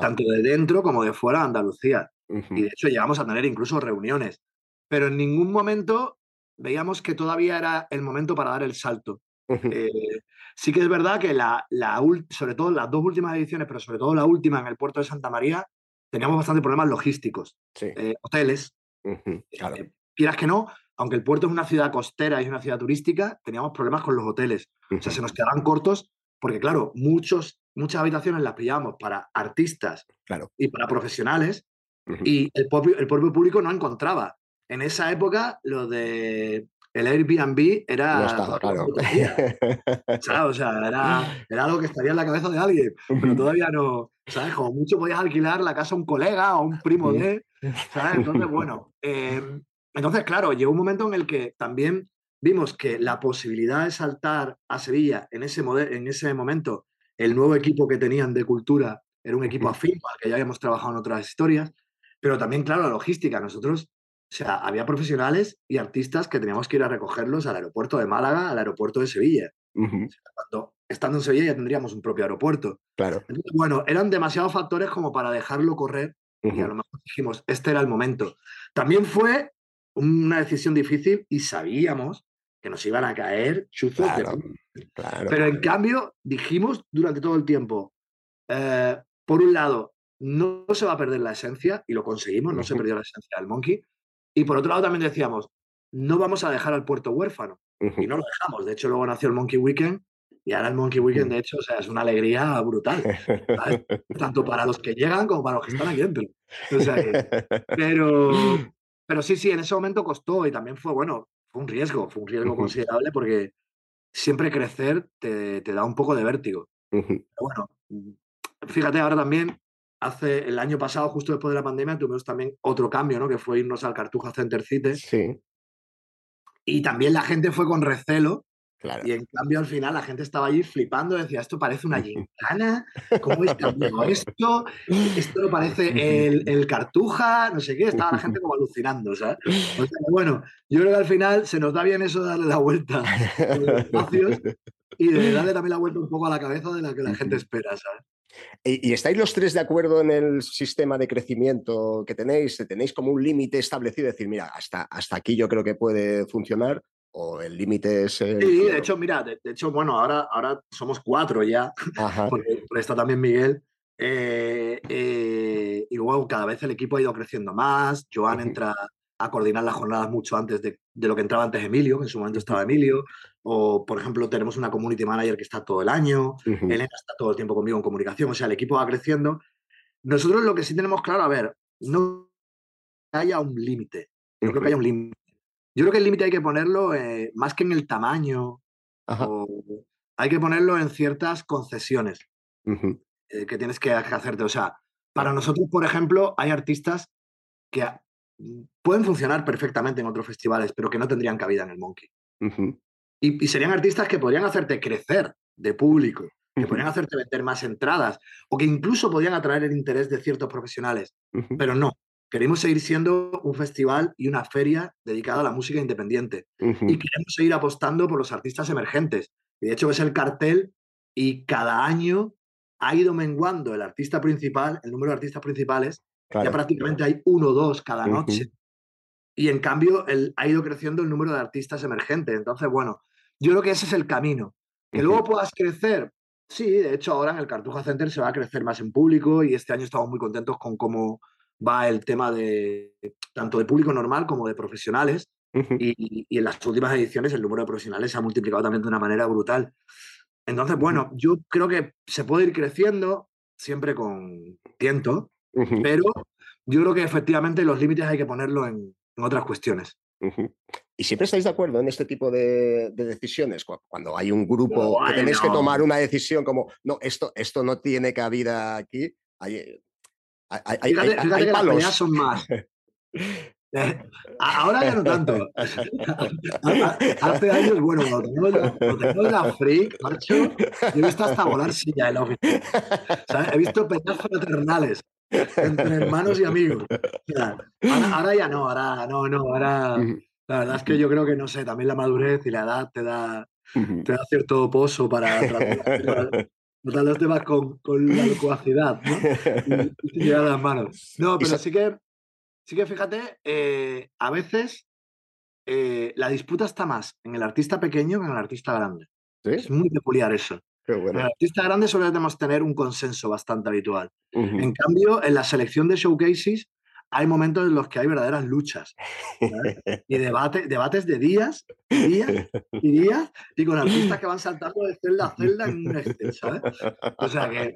Tanto de dentro como de fuera de Andalucía. Y de hecho llegamos a tener incluso reuniones. Pero en ningún momento veíamos que todavía era el momento para dar el salto. Eh, sí que es verdad que la, la sobre todo las dos últimas ediciones, pero sobre todo la última en el puerto de Santa María, teníamos bastante problemas logísticos. Sí. Eh, hoteles. Claro. eh, quieras que no, aunque el puerto es una ciudad costera y es una ciudad turística, teníamos problemas con los hoteles. O sea, se nos quedaban cortos porque, claro, muchos, muchas habitaciones las pillábamos para artistas Claro. y para profesionales y el propio, el propio público no encontraba. En esa época, lo de el Airbnb era... No estaba, claro. ¿sabes? O sea, era, era algo que estaría en la cabeza de alguien, pero todavía no, ¿sabes? Como mucho podías alquilar la casa a un colega o a un primo de, ¿sabes? Entonces, bueno, eh, entonces, claro, llegó un momento en el que también vimos que la posibilidad de saltar a Sevilla en ese, en ese momento, el nuevo equipo que tenían de cultura era un equipo afín al que ya habíamos trabajado en otras historias, pero también, claro, la logística. Nosotros, o sea, había profesionales y artistas que teníamos que ir a recogerlos al aeropuerto de Málaga, al aeropuerto de Sevilla cuando estando en Sevilla ya tendríamos un propio aeropuerto. Claro. Entonces, bueno, eran demasiados factores como para dejarlo correr y a lo mejor dijimos, este era el momento. También fue una decisión difícil y sabíamos que nos iban a caer chuzos Claro. Pero en cambio dijimos durante todo el tiempo, eh, por un lado, no se va a perder la esencia y lo conseguimos, no se perdió la esencia del Monkey. Y por otro lado también decíamos, no vamos a dejar al puerto huérfano. Y no lo dejamos. De hecho, luego nació el Monkey Weekend y ahora el Monkey Weekend, de hecho, o sea, es una alegría brutal. ¿sabes? Tanto para los que llegan como para los que están aquí dentro. O sea que- pero, pero sí, sí, en ese momento costó y también fue, bueno, fue un riesgo, fue un riesgo considerable porque siempre crecer te, te da un poco de vértigo. Pero bueno, mm, fíjate, ahora también, hace el año pasado, justo después de la pandemia, tuvimos también otro cambio, ¿no? Que fue irnos al Cartuja Center City Sí, y también la gente fue con recelo claro. y en cambio al final la gente estaba allí flipando, decía, esto parece una gincana, ¿cómo habéis cambiado esto? Esto no parece el, el Cartuja, no sé qué, estaba la gente como alucinando, ¿sabes? O sea, bueno, yo creo que al final se nos da bien eso de darle la vuelta a los espacios y de darle también la vuelta un poco a la cabeza de la que la gente espera, ¿sabes? ¿Y, y estáis los tres de acuerdo en el sistema de crecimiento que tenéis? ¿Tenéis como un límite establecido? Es decir, mira, hasta, hasta aquí yo creo que puede funcionar o el límite es el... Sí, de hecho, mira, de, de hecho, bueno, ahora, ahora somos cuatro ya, Ajá. porque, está también Miguel. eh, eh, y luego cada vez el equipo ha ido creciendo más. Joan entra a coordinar las jornadas mucho antes de, de lo que entraba antes Emilio, que en su momento estaba Emilio. O, por ejemplo, tenemos una community manager que está todo el año. Elena está todo el tiempo conmigo en comunicación. O sea, el equipo va creciendo. Nosotros lo que sí tenemos claro, a ver, no haya un límite. Yo creo que haya un límite. Yo creo que el límite hay que ponerlo eh, más que en el tamaño, o hay que ponerlo en ciertas concesiones eh, que tienes que hacerte. O sea, para nosotros, por ejemplo, hay artistas que pueden funcionar perfectamente en otros festivales, pero que no tendrían cabida en el Monkey. Y, y serían artistas que podrían hacerte crecer de público, que podrían hacerte vender más entradas, o que incluso podrían atraer el interés de ciertos profesionales. Pero no, queremos seguir siendo un festival y una feria dedicada a la música independiente. Y queremos seguir apostando por los artistas emergentes. Y de hecho ves el cartel y cada año ha ido menguando el artista principal, el número de artistas principales. Claro. Ya prácticamente hay uno o dos cada noche. Y en cambio el, ha ido creciendo el número de artistas emergentes. Entonces, bueno, yo creo que ese es el camino. Que luego puedas crecer. Sí, de hecho ahora en el Cartuja Center se va a crecer más en público y este año estamos muy contentos con cómo va el tema de tanto de público normal como de profesionales. Y en las últimas ediciones el número de profesionales se ha multiplicado también de una manera brutal. Entonces, bueno, yo creo que se puede ir creciendo siempre con tiento, Pero yo creo que efectivamente los límites hay que ponerlo en, en otras cuestiones. ¿Y siempre estáis de acuerdo en este tipo de, de decisiones? Cu- Cuando hay un grupo que tenéis que tomar una decisión como, no, esto, esto no tiene cabida aquí. Hay, hay, hay- Fíjate, hay- fíjate hay que las palos. peleas son más. Eh, a- Ahora ya no tanto. Hace años, bueno, cuando teníamos la, cuando la freak, macho, yo he visto hasta volar silla en la. He visto peleas fraternales entre hermanos y amigos. Ahora, ahora ya no, ahora no, no, ahora la verdad es que yo creo que no sé, también la madurez y la edad te da, te da cierto pozo para tratar, tratar los temas con, con la locuacidad, ¿no? Y, y sin llegar a las manos. No, pero sí que, sí que fíjate, eh, a veces eh, la disputa está más en el artista pequeño que en el artista grande. Es muy peculiar eso. Qué En bueno. el artista grande solemos tener un consenso bastante habitual. En cambio, en la selección de showcases hay momentos en los que hay verdaderas luchas y debate, debates de días, y días y días, y con artistas que van saltando de celda a celda en un Excel, ¿sabes? O sea que.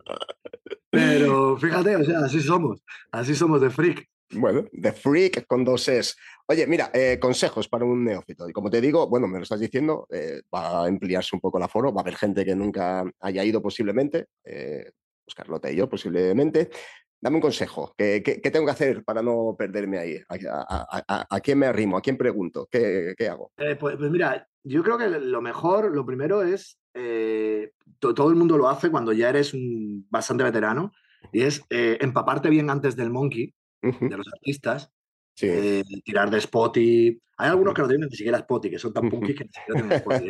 Pero fíjate, o sea, así somos, así somos de freak. Bueno, The Freak con dos es. Oye, mira, eh, consejos para un neófito. Y como te digo, bueno, me lo estás diciendo, eh, va a ampliarse un poco el aforo, va a haber gente que nunca haya ido posiblemente, eh, pues Carlota y yo posiblemente. Dame un consejo, ¿qué, qué- qué tengo que hacer para no perderme ahí? ¿A, a- a- a- a quién me arrimo? ¿A quién pregunto? ¿Qué, qué hago? Eh, pues, pues mira, yo creo que lo mejor, lo primero es, eh, to- todo el mundo lo hace cuando ya eres un bastante veterano, y es eh, empaparte bien antes del monkey, de los artistas, eh, tirar de Spotty. Hay algunos que no tienen ni siquiera Spotty, que son tan punky que ni siquiera tienen Spotty.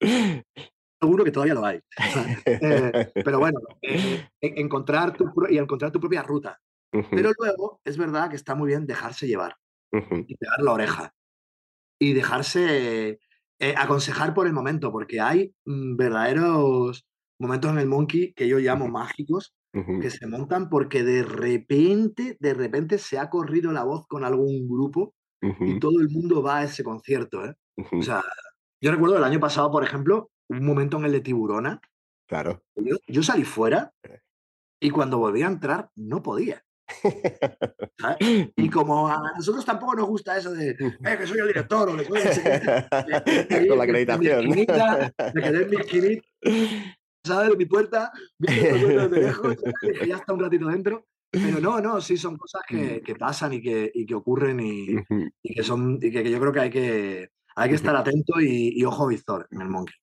¿eh? Seguro que todavía lo hay. Eh, pero bueno, eh, en- encontrar tu, y encontrar tu propia ruta. Pero luego es verdad que está muy bien dejarse llevar y pegar la oreja y dejarse aconsejar por el momento, porque hay mm, verdaderos momentos en el Monkey que yo llamo mágicos, que se montan porque de repente, de repente se ha corrido la voz con algún grupo y todo el mundo va a ese concierto. ¿eh? O sea, yo recuerdo el año pasado, por ejemplo, un momento en el de Tiburona. Claro. Yo, yo salí fuera y cuando volví a entrar no podía. ¿sabes? Y como a nosotros tampoco nos gusta eso de "Eh, que soy el director o que soy el secretario", Con la acreditación. esquinita, Me quedé en mi esquinita, ¿sabes? Mi puerta, viendo de lejos, ya está un ratito dentro. Pero no, no, sí son cosas que, que pasan y que, y que ocurren y, y que son y que, que yo creo que hay que, hay que estar atento y, y ojo visor en el Monkey.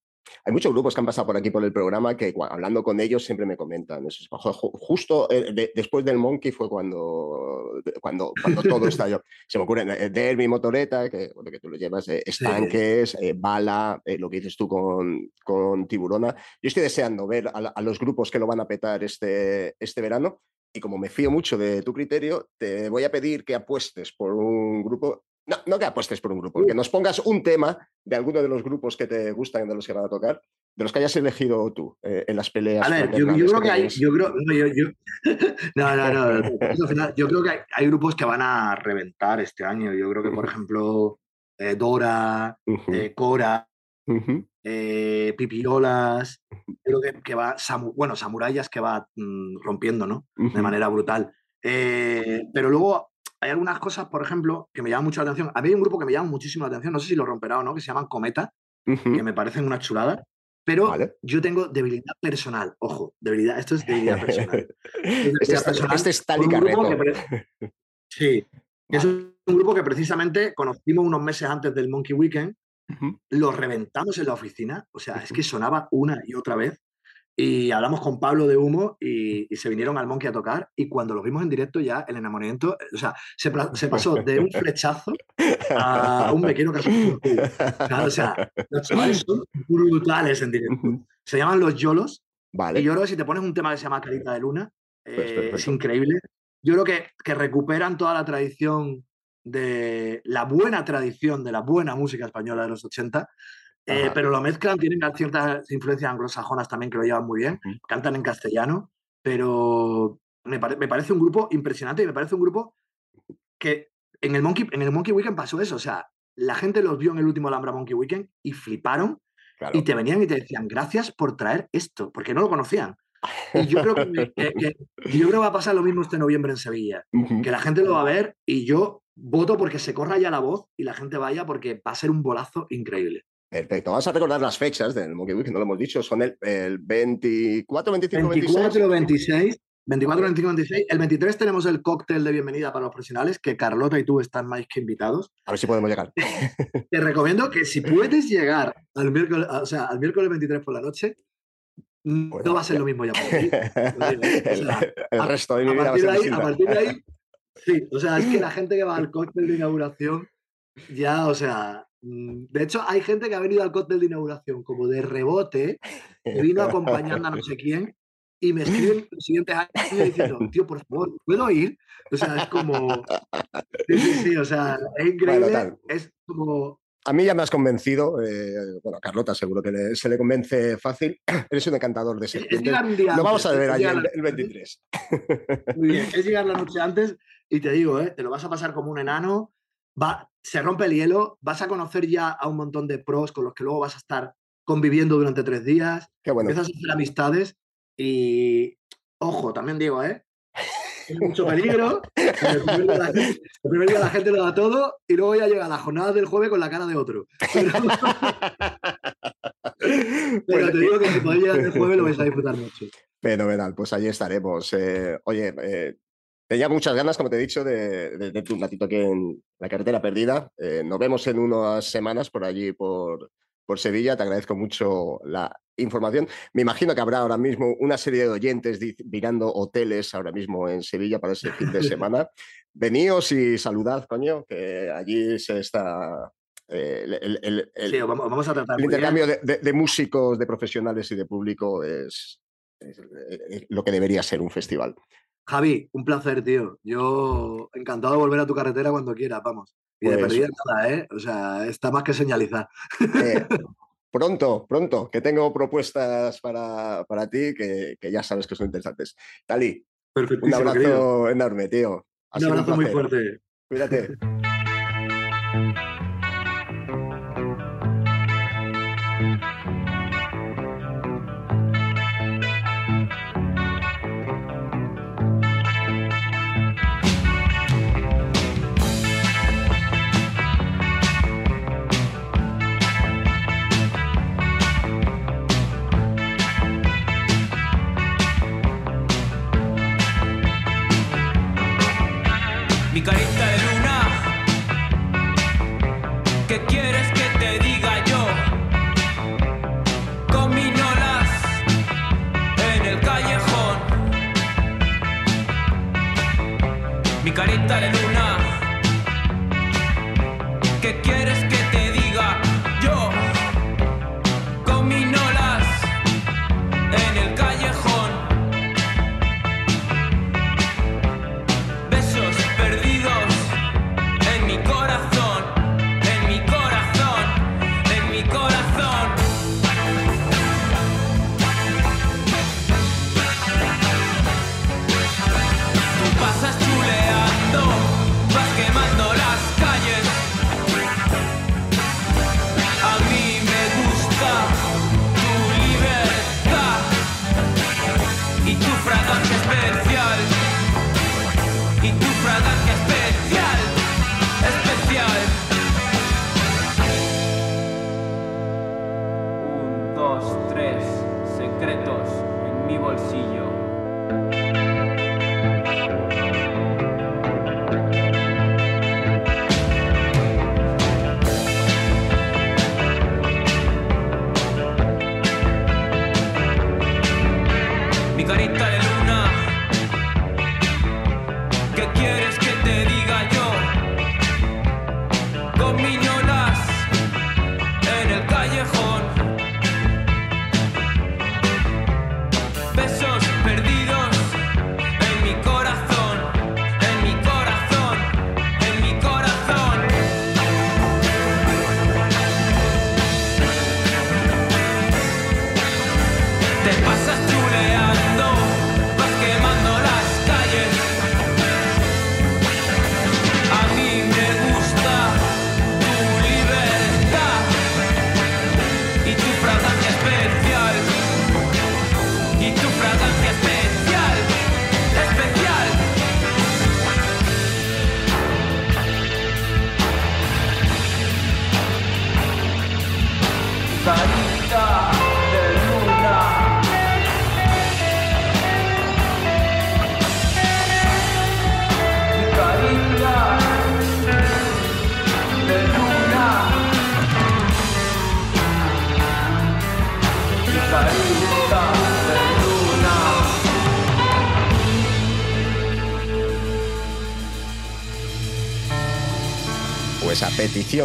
Hay muchos grupos que han pasado por aquí por el programa que hablando con ellos siempre me comentan. eso. Ju- Justo eh, de- después del Monkey fue cuando, cuando, cuando todo estalló. Se me ocurre eh, Derby, Motoreta, que, bueno, que tú lo llevas, eh, Estanques, eh, Bala, eh, lo que dices tú con, con Tiburona. Yo estoy deseando ver a, a los grupos que lo van a petar este, este verano. Y como me fío mucho de tu criterio, te voy a pedir que apuestes por un grupo. No, no que apuestes por un grupo, que nos pongas un tema de alguno de los grupos que te gustan, de los que van a tocar, de los que hayas elegido tú eh, en las peleas. A ver, yo, creo que hay, yo creo, no, yo, yo- no, no, yo creo que hay, hay grupos que van a reventar este año. Yo creo que, por ejemplo, eh, Dora, eh, Cora, eh, Pipiolas, creo que, que va, Samu- bueno, Samurayas que va mm, rompiendo, ¿no? De manera brutal. Eh, pero luego hay algunas cosas, por ejemplo, que me llaman mucho la atención. A mí hay un grupo que me llama muchísimo la atención, no sé si lo romperá o no, que se llaman Cometa, que me parecen una chulada. Pero yo tengo debilidad personal, ojo, debilidad, esto es debilidad personal. Este es- este es Tali por un grupo Carreto. que pre- Sí, es un grupo que precisamente conocimos unos meses antes del Monkey Weekend, lo reventamos en la oficina, o sea, es que sonaba una y otra vez. Y hablamos con Pablo de Humo y, y se vinieron al Monkey a tocar. Y cuando los vimos en directo, ya el enamoramiento, o sea, se, se pasó de un flechazo a un me quiero casar contigo. Claro, o sea, los chavales son brutales en directo. Se llaman los Yolos. Vale. Y yo creo que si te pones un tema que se llama Carita de Luna, eh, Pues es increíble. Yo creo que, que recuperan toda la tradición de la buena tradición de la buena música española de los 80, eh, pero lo mezclan, tienen ciertas influencias anglosajonas también que lo llevan muy bien, cantan en castellano, pero me, pare- me parece un grupo impresionante y me parece un grupo que en el Monkey, en el Monkey Weekend pasó eso, o sea, la gente los vio en el último Alhambra Monkey Weekend y fliparon y te venían y te decían gracias por traer esto, porque no lo conocían. Y yo creo que, me- que- que- y yo creo que va a pasar lo mismo este noviembre en Sevilla, que la gente lo va a ver y yo voto porque se corra ya la voz y la gente vaya porque va a ser un bolazo increíble. Perfecto. Vamos a recordar las fechas del Monkey Week, que no lo hemos dicho. Son el, el 24, 25, 24, 26. 26, 24, 25, 26. El 23 tenemos el cóctel de bienvenida para los profesionales, que Carlota y tú están más que invitados. A ver si podemos llegar. Te recomiendo que si puedes llegar al miércoles, o sea, al miércoles 23 por la noche, no va a ser lo mismo ya. para ti. ¿eh? O el, sea, el resto de mi a vida va a partir ser de ahí, a partir de ahí, sí, o sea, es que la gente que va al cóctel de inauguración ya, o sea, De hecho, hay gente que ha venido al cóctel de inauguración como de rebote, que vino acompañando a no sé quién, y me escriben los siguientes años diciendo, tío, por favor, ¿puedo ir? O sea, es como... Sí, sí, sí, o sea, es increíble. Bueno, es como... A mí ya me has convencido. eh, bueno, a Carlota seguro que le- se le convence fácil. Eres un encantador de Es serpientes. llegar un día Lo vamos a ver es allí el, el 23. Muy bien, es llegar la noche antes y te digo, ¿eh? te lo vas a pasar como un enano, va, se rompe el hielo, vas a conocer ya a un montón de pros con los que luego vas a estar conviviendo durante tres días, Qué bueno. empiezas a hacer amistades y, ojo, también digo, ¿eh? Mucho peligro. El primer, día la gente, el primer día la gente lo da todo y luego ya llega la jornada del jueves con la cara de otro. Pero, pero te digo que si podéis llegar el jueves lo vais a disfrutar mucho. Fenomenal, pues allí estaremos. Eh, oye, eh, tenía muchas ganas, como te he dicho, de, de, de un ratito aquí en la carretera perdida. Eh, nos vemos en unas semanas por allí, por, por Sevilla. Te agradezco mucho la información. Me imagino que habrá ahora mismo una serie de oyentes mirando hoteles ahora mismo en Sevilla para ese fin de semana. Veníos y saludad, coño, que allí se está... eh, el- el- el- el- Sí, vamos, vamos a tratar el muy bien. intercambio de, de- de músicos, de profesionales y de público es, es, eh, lo que debería ser un festival. Javi, un placer, tío. Yo encantado de volver a tu carretera cuando quieras, vamos. Y de Pues- perdida nada, ¿eh? O sea, está más que señalizar. Eh, pronto, pronto, que tengo propuestas para, para ti que, que ya sabes que son interesantes. Tali, un abrazo querido. enorme, tío. Ha Un abrazo muy fuerte. Cuídate.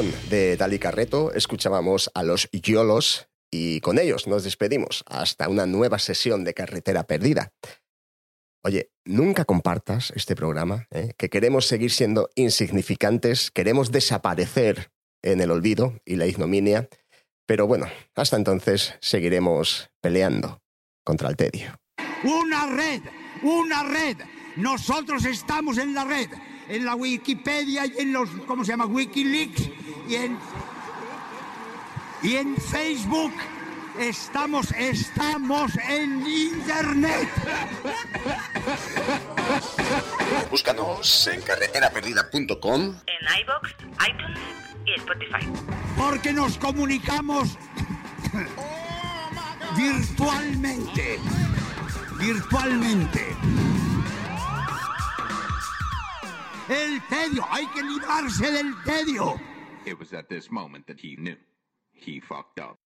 de Dali Carreto, escuchábamos a los Yolos y con ellos nos despedimos hasta una nueva sesión de Carretera Perdida. Oye, nunca compartas este programa, ¿eh? que queremos seguir siendo insignificantes, queremos desaparecer en el olvido y la ignominia, pero bueno, hasta entonces seguiremos peleando contra el tedio. Una red, una red. Nosotros estamos en la red, en la Wikipedia y en los, ¿cómo se llama? Wikileaks y en, y en Facebook. Estamos, estamos en Internet. Búscanos en carreteraperdida.com. En iBox, iTunes y Spotify. Porque nos comunicamos virtualmente. Virtualmente. El tedio, hay que librarse del tedio. It was at this moment that he knew. He fucked up.